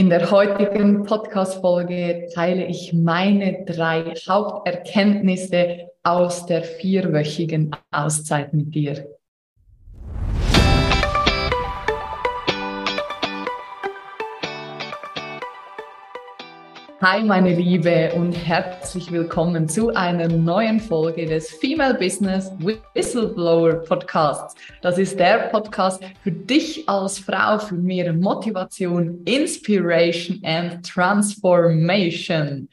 In der heutigen Podcast-Folge teile ich meine drei Haupterkenntnisse aus der vierwöchigen Auszeit mit dir. Hi meine Liebe und herzlich willkommen zu einer neuen Folge des Female Business Whistleblower Podcasts. Das ist der Podcast für dich als Frau für mehr Motivation, Inspiration and Transformation.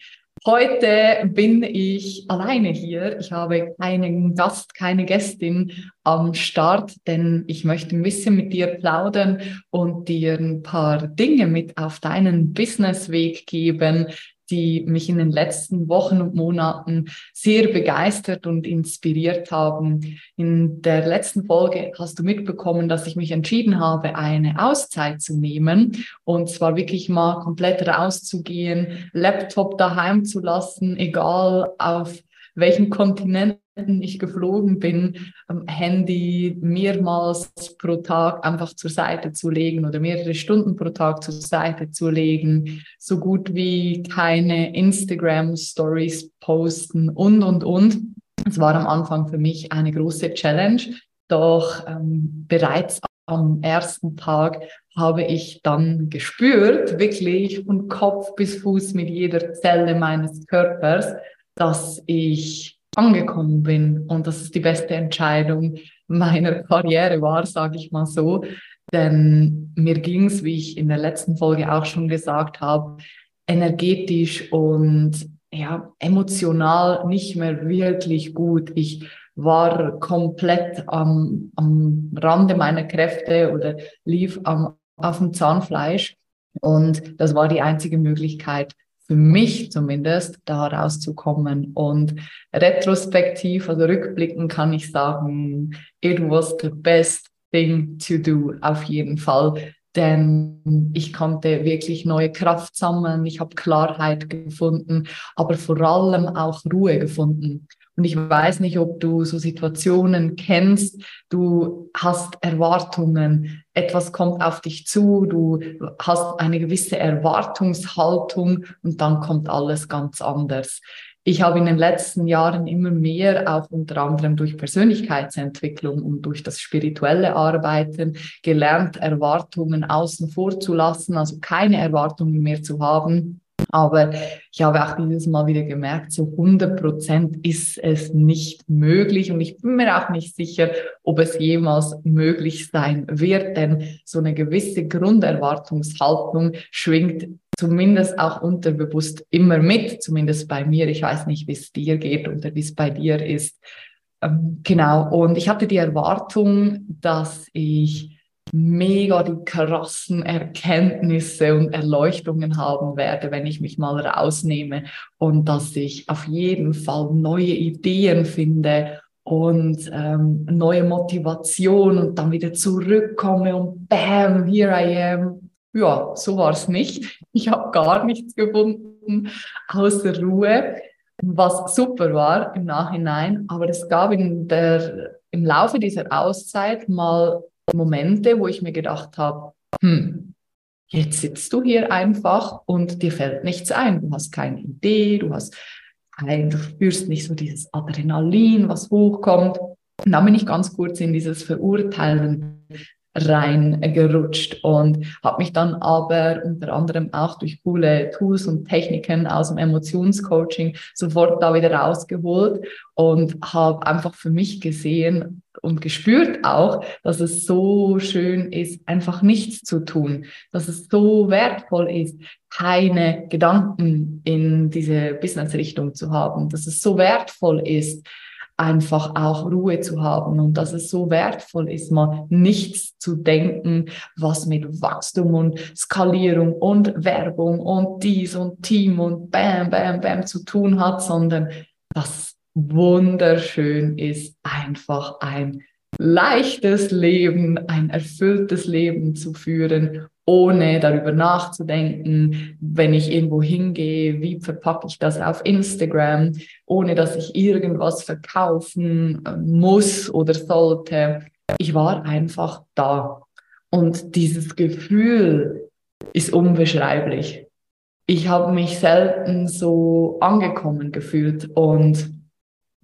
Heute bin ich alleine hier. Ich habe keinen Gast, keine Gästin am Start, denn ich möchte ein bisschen mit dir plaudern und dir ein paar Dinge mit auf deinen Businessweg geben, die mich in den letzten Wochen und Monaten sehr begeistert und inspiriert haben. In der letzten Folge hast du mitbekommen, dass ich mich entschieden habe, eine Auszeit zu nehmen und zwar wirklich mal komplett rauszugehen, Laptop daheim zu lassen, egal auf welchen Kontinent ich geflogen bin, Handy mehrmals pro Tag einfach zur Seite zu legen oder mehrere Stunden pro Tag zur Seite zu legen, so gut wie keine Instagram-Stories posten und, und, und. Es war am Anfang für mich eine große Challenge, doch ähm, bereits am ersten Tag habe ich dann gespürt, wirklich von Kopf bis Fuß mit jeder Zelle meines Körpers, dass ich angekommen bin und dass es die beste Entscheidung meiner Karriere war, sage ich mal so. Denn mir ging es, wie ich in der letzten Folge auch schon gesagt habe, energetisch und ja, emotional nicht mehr wirklich gut. Ich war komplett am, am Rande meiner Kräfte oder lief am, auf dem Zahnfleisch. Und das war die einzige Möglichkeit, für mich zumindest, da rauszukommen. Und retrospektiv, also rückblickend kann ich sagen, it was the best thing to do, auf jeden Fall. Denn ich konnte wirklich neue Kraft sammeln, ich habe Klarheit gefunden, aber vor allem auch Ruhe gefunden. Und ich weiß nicht, ob du so Situationen kennst. Du hast Erwartungen, etwas kommt auf dich zu, du hast eine gewisse Erwartungshaltung und dann kommt alles ganz anders. Ich habe in den letzten Jahren immer mehr, auch unter anderem durch Persönlichkeitsentwicklung und durch das spirituelle Arbeiten, gelernt, Erwartungen außen vor zu lassen, also keine Erwartungen mehr zu haben aber ich habe auch dieses Mal wieder gemerkt, so 100 Prozent ist es nicht möglich und ich bin mir auch nicht sicher, ob es jemals möglich sein wird, denn so eine gewisse Grunderwartungshaltung schwingt zumindest auch unterbewusst immer mit, zumindest bei mir. Ich weiß nicht, wie es dir geht oder wie es bei dir ist. Ähm, genau. Und ich hatte die Erwartung, dass ich mega die krassen Erkenntnisse und Erleuchtungen haben werde, wenn ich mich mal rausnehme und dass ich auf jeden Fall neue Ideen finde und ähm, neue Motivation und dann wieder zurückkomme und bam, here I am. Ja, so war es nicht. Ich habe gar nichts gefunden außer Ruhe, was super war im Nachhinein. Aber es gab in der, im Laufe dieser Auszeit mal Momente, wo ich mir gedacht habe, hm, jetzt sitzt du hier einfach und dir fällt nichts ein. Du hast keine Idee, du hast kein, du spürst nicht so dieses Adrenalin, was hochkommt. Und dann bin ich ganz kurz in dieses Verurteilen reingerutscht und habe mich dann aber unter anderem auch durch coole Tools und Techniken aus dem Emotionscoaching sofort da wieder rausgeholt und habe einfach für mich gesehen und gespürt auch, dass es so schön ist, einfach nichts zu tun, dass es so wertvoll ist, keine Gedanken in diese Business-Richtung zu haben, dass es so wertvoll ist, einfach auch Ruhe zu haben und dass es so wertvoll ist, mal nichts zu denken, was mit Wachstum und Skalierung und Werbung und dies und Team und bam, bam, bam zu tun hat, sondern dass wunderschön ist, einfach ein leichtes Leben, ein erfülltes Leben zu führen, ohne darüber nachzudenken, wenn ich irgendwo hingehe, wie verpacke ich das auf Instagram, ohne dass ich irgendwas verkaufen äh, muss oder sollte. Ich war einfach da. Und dieses Gefühl, ist unbeschreiblich. Ich habe mich selten so angekommen gefühlt und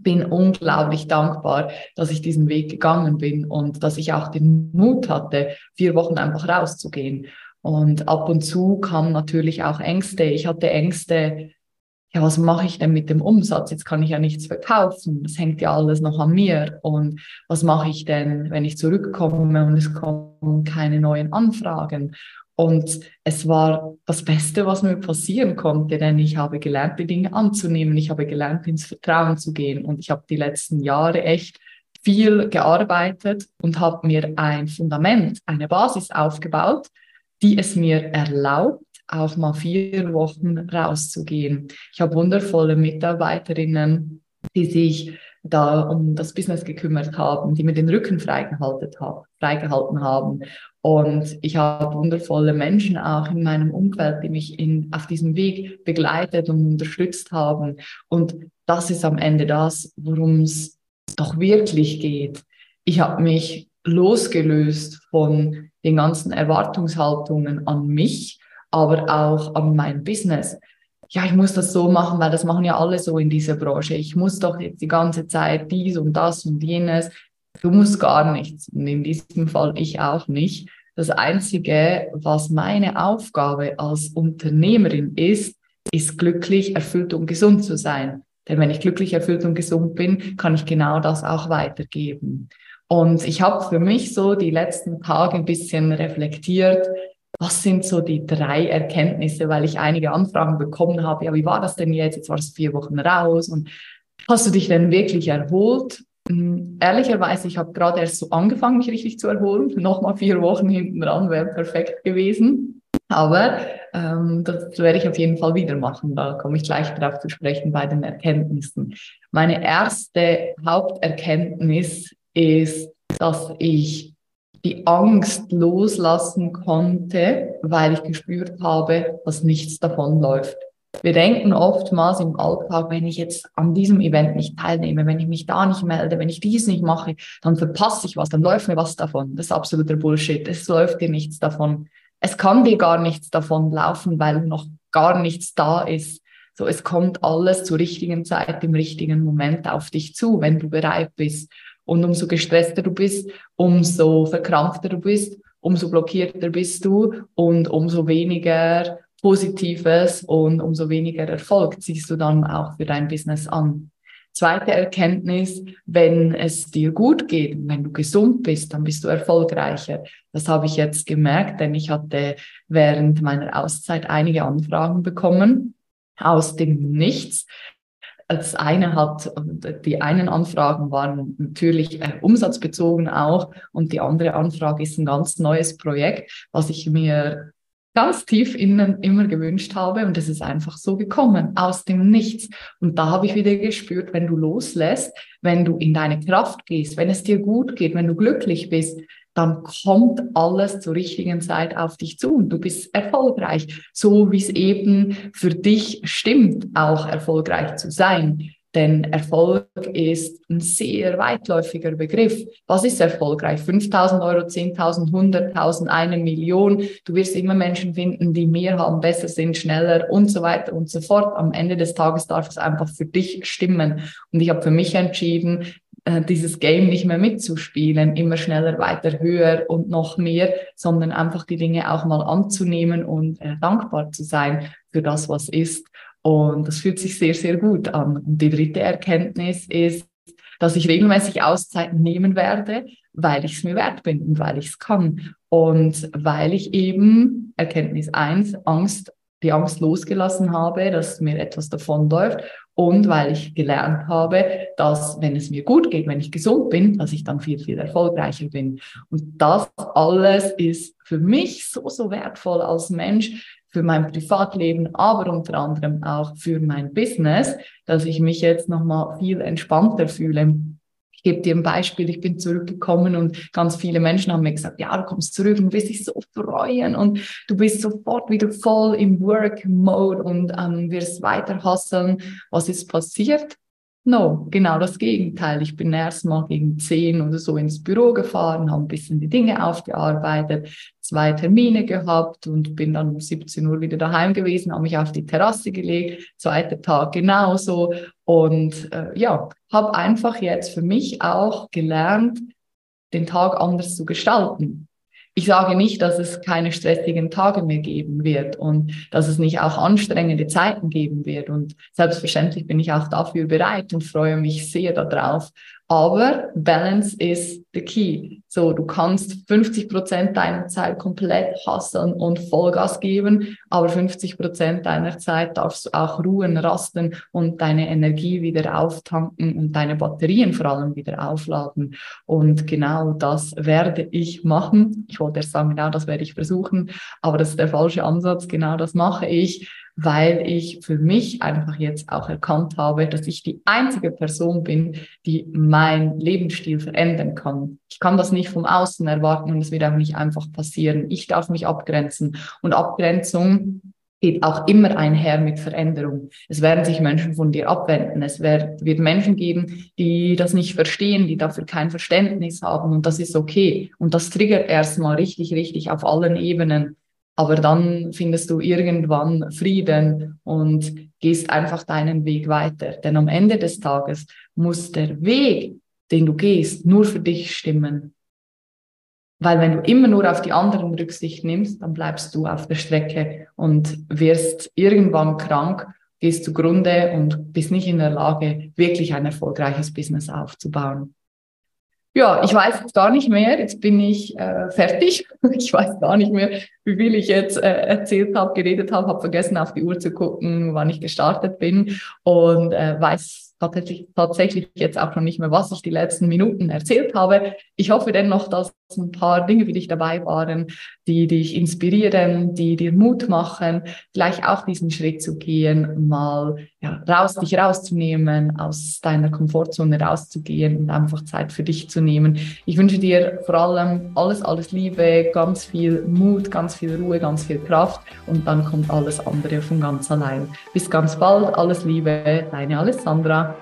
bin unglaublich dankbar, dass ich diesen Weg gegangen bin und dass ich auch den Mut hatte, vier Wochen einfach rauszugehen. Und ab und zu kamen natürlich auch Ängste. Ich hatte Ängste, ja, was mache ich denn mit dem Umsatz? Jetzt kann ich ja nichts verkaufen. Das hängt ja alles noch an mir. Und was mache ich denn, wenn ich zurückkomme und es kommen keine neuen Anfragen? Und es war das Beste, was mir passieren konnte, denn ich habe gelernt, die Dinge anzunehmen. Ich habe gelernt, ins Vertrauen zu gehen. Und ich habe die letzten Jahre echt viel gearbeitet und habe mir ein Fundament, eine Basis aufgebaut, die es mir erlaubt, auch mal vier Wochen rauszugehen. Ich habe wundervolle Mitarbeiterinnen, die sich da um das Business gekümmert haben, die mir den Rücken freigehalten, haben. Und ich habe wundervolle Menschen auch in meinem Umfeld, die mich in, auf diesem Weg begleitet und unterstützt haben. Und das ist am Ende das, worum es doch wirklich geht. Ich habe mich losgelöst von den ganzen Erwartungshaltungen an mich, aber auch an mein Business ja, ich muss das so machen, weil das machen ja alle so in dieser Branche. Ich muss doch jetzt die ganze Zeit dies und das und jenes. Du musst gar nichts. Und in diesem Fall ich auch nicht. Das Einzige, was meine Aufgabe als Unternehmerin ist, ist glücklich, erfüllt und gesund zu sein. Denn wenn ich glücklich, erfüllt und gesund bin, kann ich genau das auch weitergeben. Und ich habe für mich so die letzten Tage ein bisschen reflektiert, was sind so die drei Erkenntnisse, weil ich einige Anfragen bekommen habe, ja, wie war das denn jetzt? Jetzt war es vier Wochen raus und hast du dich denn wirklich erholt? Hm, ehrlicherweise, ich habe gerade erst so angefangen, mich richtig zu erholen. Nochmal vier Wochen hinten dran wäre perfekt gewesen. Aber ähm, das werde ich auf jeden Fall wieder machen. Da komme ich gleich darauf zu sprechen bei den Erkenntnissen. Meine erste Haupterkenntnis ist, dass ich die Angst loslassen konnte, weil ich gespürt habe, dass nichts davon läuft. Wir denken oftmals im Alltag, wenn ich jetzt an diesem Event nicht teilnehme, wenn ich mich da nicht melde, wenn ich dies nicht mache, dann verpasse ich was, dann läuft mir was davon. Das ist absoluter Bullshit. Es läuft dir nichts davon. Es kann dir gar nichts davon laufen, weil noch gar nichts da ist. So, es kommt alles zur richtigen Zeit, im richtigen Moment auf dich zu, wenn du bereit bist. Und umso gestresster du bist, umso verkrampfter du bist, umso blockierter bist du und umso weniger Positives und umso weniger Erfolg ziehst du dann auch für dein Business an. Zweite Erkenntnis, wenn es dir gut geht, wenn du gesund bist, dann bist du erfolgreicher. Das habe ich jetzt gemerkt, denn ich hatte während meiner Auszeit einige Anfragen bekommen aus dem Nichts. Das eine hat, die einen Anfragen waren natürlich äh, umsatzbezogen auch und die andere Anfrage ist ein ganz neues Projekt, was ich mir ganz tief innen immer gewünscht habe und es ist einfach so gekommen, aus dem Nichts. Und da habe ich wieder gespürt, wenn du loslässt, wenn du in deine Kraft gehst, wenn es dir gut geht, wenn du glücklich bist, dann kommt alles zur richtigen Zeit auf dich zu und du bist erfolgreich, so wie es eben für dich stimmt, auch erfolgreich zu sein. Denn Erfolg ist ein sehr weitläufiger Begriff. Was ist erfolgreich? 5000 Euro, 10.000, 100.000, eine Million. Du wirst immer Menschen finden, die mehr haben, besser sind, schneller und so weiter und so fort. Am Ende des Tages darf es einfach für dich stimmen. Und ich habe für mich entschieden, dieses Game nicht mehr mitzuspielen, immer schneller, weiter, höher und noch mehr, sondern einfach die Dinge auch mal anzunehmen und äh, dankbar zu sein für das, was ist. Und das fühlt sich sehr, sehr gut an. Und die dritte Erkenntnis ist, dass ich regelmäßig Auszeiten nehmen werde, weil ich es mir wert bin und weil ich es kann. Und weil ich eben, Erkenntnis eins Angst, die Angst losgelassen habe, dass mir etwas davonläuft und weil ich gelernt habe, dass wenn es mir gut geht, wenn ich gesund bin, dass ich dann viel, viel erfolgreicher bin. Und das alles ist für mich so, so wertvoll als Mensch, für mein Privatleben, aber unter anderem auch für mein Business, dass ich mich jetzt nochmal viel entspannter fühle ich gebe dir ein Beispiel, ich bin zurückgekommen und ganz viele Menschen haben mir gesagt, ja, du kommst zurück und wirst dich so freuen und du bist sofort wieder voll im Work-Mode und ähm, wirst weiter hasseln. Was ist passiert? No, genau das Gegenteil. Ich bin erst mal gegen zehn oder so ins Büro gefahren, habe ein bisschen die Dinge aufgearbeitet, zwei Termine gehabt und bin dann um 17 Uhr wieder daheim gewesen, habe mich auf die Terrasse gelegt, zweiter Tag genauso und äh, ja, habe einfach jetzt für mich auch gelernt, den Tag anders zu gestalten. Ich sage nicht, dass es keine stressigen Tage mehr geben wird und dass es nicht auch anstrengende Zeiten geben wird. Und selbstverständlich bin ich auch dafür bereit und freue mich sehr darauf. Aber Balance is the key. So, du kannst 50 Prozent deiner Zeit komplett hasseln und Vollgas geben, aber 50 Prozent deiner Zeit darfst du auch ruhen, rasten und deine Energie wieder auftanken und deine Batterien vor allem wieder aufladen. Und genau das werde ich machen. Ich wollte erst sagen, genau das werde ich versuchen, aber das ist der falsche Ansatz. Genau das mache ich weil ich für mich einfach jetzt auch erkannt habe, dass ich die einzige Person bin, die mein Lebensstil verändern kann. Ich kann das nicht vom Außen erwarten und es wird auch nicht einfach passieren. Ich darf mich abgrenzen und Abgrenzung geht auch immer einher mit Veränderung. Es werden sich Menschen von dir abwenden. Es wird Menschen geben, die das nicht verstehen, die dafür kein Verständnis haben und das ist okay. Und das triggert erstmal richtig, richtig auf allen Ebenen. Aber dann findest du irgendwann Frieden und gehst einfach deinen Weg weiter. Denn am Ende des Tages muss der Weg, den du gehst, nur für dich stimmen. Weil wenn du immer nur auf die anderen Rücksicht nimmst, dann bleibst du auf der Strecke und wirst irgendwann krank, gehst zugrunde und bist nicht in der Lage, wirklich ein erfolgreiches Business aufzubauen. Ja, ich weiß jetzt gar nicht mehr. Jetzt bin ich äh, fertig. Ich weiß gar nicht mehr, wie viel ich jetzt äh, erzählt habe, geredet habe, habe vergessen, auf die Uhr zu gucken, wann ich gestartet bin und äh, weiß tatsächlich, tatsächlich jetzt auch noch nicht mehr, was ich die letzten Minuten erzählt habe. Ich hoffe dennoch, dass ein paar Dinge für dich dabei waren, die dich inspirieren, die dir Mut machen, gleich auch diesen Schritt zu gehen, mal ja, raus, dich rauszunehmen, aus deiner Komfortzone rauszugehen und einfach Zeit für dich zu nehmen. Ich wünsche dir vor allem alles, alles Liebe, ganz viel Mut, ganz viel Ruhe, ganz viel Kraft und dann kommt alles andere von ganz allein. Bis ganz bald, alles Liebe, deine Alessandra.